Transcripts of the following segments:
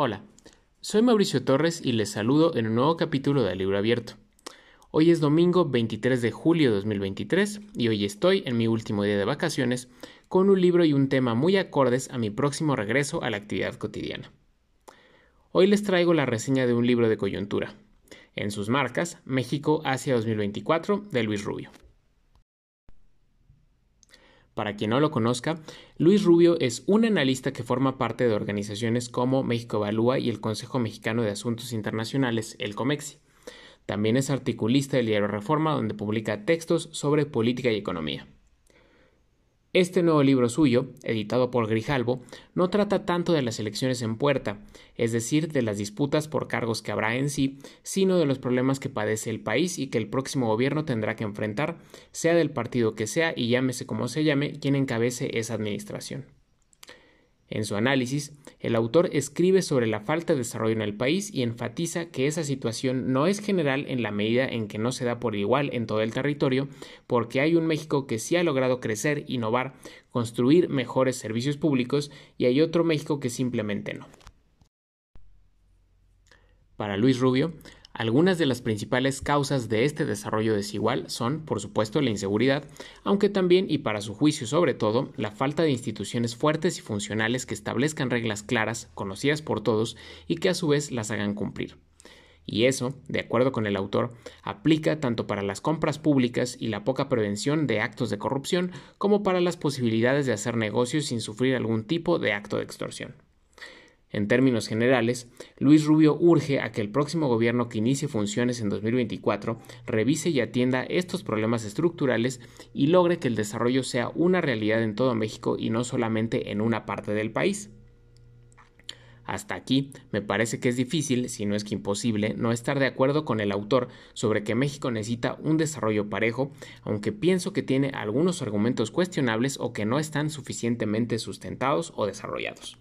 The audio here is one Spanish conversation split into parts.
Hola, soy Mauricio Torres y les saludo en un nuevo capítulo de Libro Abierto. Hoy es domingo 23 de julio de 2023 y hoy estoy en mi último día de vacaciones con un libro y un tema muy acordes a mi próximo regreso a la actividad cotidiana. Hoy les traigo la reseña de un libro de coyuntura, en sus marcas México hacia 2024 de Luis Rubio. Para quien no lo conozca, Luis Rubio es un analista que forma parte de organizaciones como México Evalúa y el Consejo Mexicano de Asuntos Internacionales, el COMEXI. También es articulista del diario Reforma, donde publica textos sobre política y economía. Este nuevo libro suyo, editado por Grijalbo, no trata tanto de las elecciones en puerta, es decir, de las disputas por cargos que habrá en sí, sino de los problemas que padece el país y que el próximo gobierno tendrá que enfrentar, sea del partido que sea y llámese como se llame quien encabece esa administración. En su análisis, el autor escribe sobre la falta de desarrollo en el país y enfatiza que esa situación no es general en la medida en que no se da por igual en todo el territorio, porque hay un México que sí ha logrado crecer, innovar, construir mejores servicios públicos y hay otro México que simplemente no. Para Luis Rubio, algunas de las principales causas de este desarrollo desigual son, por supuesto, la inseguridad, aunque también, y para su juicio sobre todo, la falta de instituciones fuertes y funcionales que establezcan reglas claras, conocidas por todos, y que a su vez las hagan cumplir. Y eso, de acuerdo con el autor, aplica tanto para las compras públicas y la poca prevención de actos de corrupción como para las posibilidades de hacer negocios sin sufrir algún tipo de acto de extorsión. En términos generales, Luis Rubio urge a que el próximo gobierno que inicie funciones en 2024 revise y atienda estos problemas estructurales y logre que el desarrollo sea una realidad en todo México y no solamente en una parte del país. Hasta aquí, me parece que es difícil, si no es que imposible, no estar de acuerdo con el autor sobre que México necesita un desarrollo parejo, aunque pienso que tiene algunos argumentos cuestionables o que no están suficientemente sustentados o desarrollados.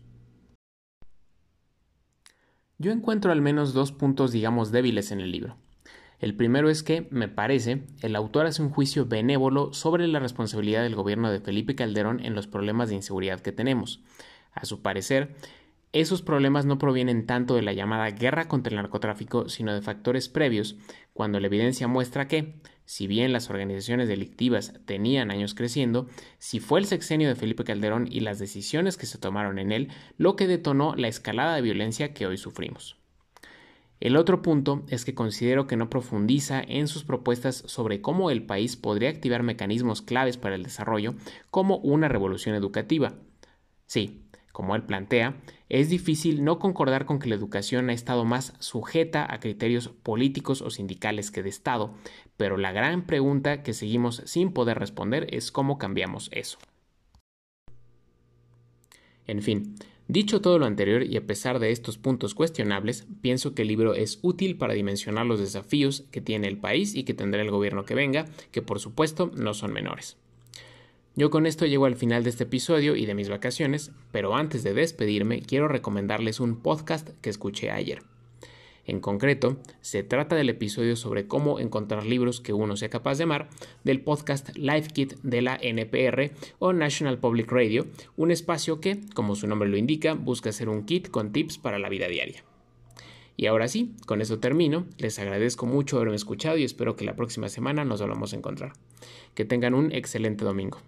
Yo encuentro al menos dos puntos, digamos, débiles en el libro. El primero es que, me parece, el autor hace un juicio benévolo sobre la responsabilidad del gobierno de Felipe Calderón en los problemas de inseguridad que tenemos. A su parecer, esos problemas no provienen tanto de la llamada guerra contra el narcotráfico, sino de factores previos, cuando la evidencia muestra que, si bien las organizaciones delictivas tenían años creciendo, si fue el sexenio de Felipe Calderón y las decisiones que se tomaron en él lo que detonó la escalada de violencia que hoy sufrimos. El otro punto es que considero que no profundiza en sus propuestas sobre cómo el país podría activar mecanismos claves para el desarrollo, como una revolución educativa. Sí, como él plantea, es difícil no concordar con que la educación ha estado más sujeta a criterios políticos o sindicales que de Estado, pero la gran pregunta que seguimos sin poder responder es cómo cambiamos eso. En fin, dicho todo lo anterior y a pesar de estos puntos cuestionables, pienso que el libro es útil para dimensionar los desafíos que tiene el país y que tendrá el gobierno que venga, que por supuesto no son menores. Yo con esto llego al final de este episodio y de mis vacaciones, pero antes de despedirme quiero recomendarles un podcast que escuché ayer. En concreto, se trata del episodio sobre cómo encontrar libros que uno sea capaz de amar del podcast Life Kit de la NPR o National Public Radio, un espacio que, como su nombre lo indica, busca ser un kit con tips para la vida diaria. Y ahora sí, con eso termino. Les agradezco mucho haberme escuchado y espero que la próxima semana nos volvamos a encontrar. Que tengan un excelente domingo.